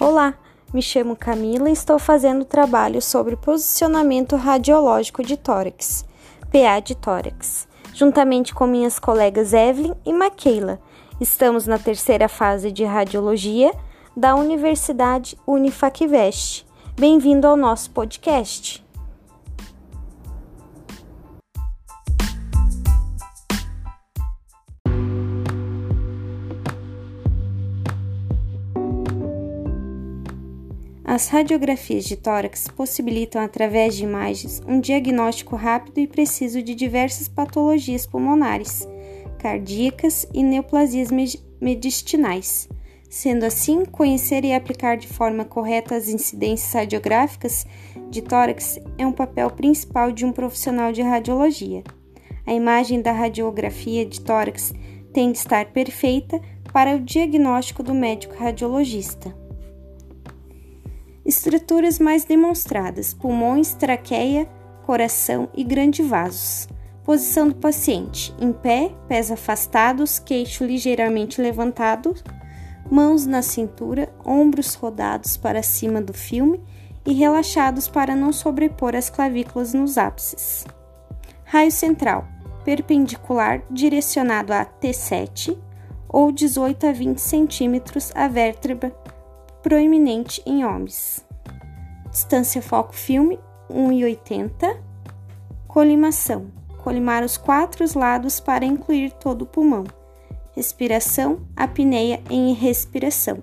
Olá, me chamo Camila e estou fazendo trabalho sobre posicionamento radiológico de tórax, PA de tórax, juntamente com minhas colegas Evelyn e Maquila. Estamos na terceira fase de radiologia da Universidade Unifacvest. Bem-vindo ao nosso podcast. As radiografias de tórax possibilitam, através de imagens, um diagnóstico rápido e preciso de diversas patologias pulmonares, cardíacas e neoplasias mediastinais. Sendo assim, conhecer e aplicar de forma correta as incidências radiográficas de tórax é um papel principal de um profissional de radiologia. A imagem da radiografia de tórax tem de estar perfeita para o diagnóstico do médico radiologista. Estruturas mais demonstradas: pulmões, traqueia, coração e grandes vasos. Posição do paciente: em pé, pés afastados, queixo ligeiramente levantado, mãos na cintura, ombros rodados para cima do filme e relaxados para não sobrepor as clavículas nos ápices. Raio central: perpendicular, direcionado a T7 ou 18 a 20 centímetros a vértebra proeminente em homens. Distância foco-filme 1,80. Colimação: colimar os quatro lados para incluir todo o pulmão. Respiração: apneia em respiração.